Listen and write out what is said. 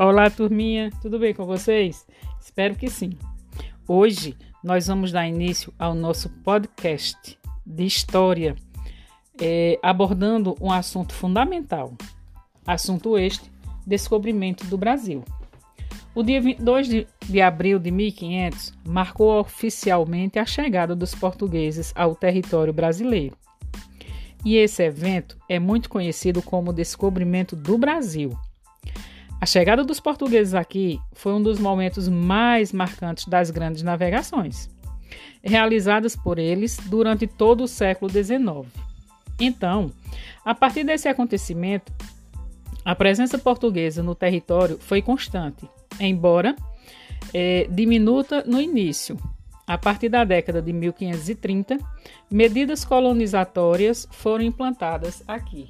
Olá, turminha, tudo bem com vocês? Espero que sim. Hoje nós vamos dar início ao nosso podcast de história, é, abordando um assunto fundamental. Assunto este: descobrimento do Brasil. O dia 22 de, de abril de 1500 marcou oficialmente a chegada dos portugueses ao território brasileiro. E esse evento é muito conhecido como descobrimento do Brasil a chegada dos portugueses aqui foi um dos momentos mais marcantes das grandes navegações, realizadas por eles durante todo o século XIX. Então, a partir desse acontecimento, a presença portuguesa no território foi constante, embora é, diminuta no início. A partir da década de 1530, medidas colonizatórias foram implantadas aqui.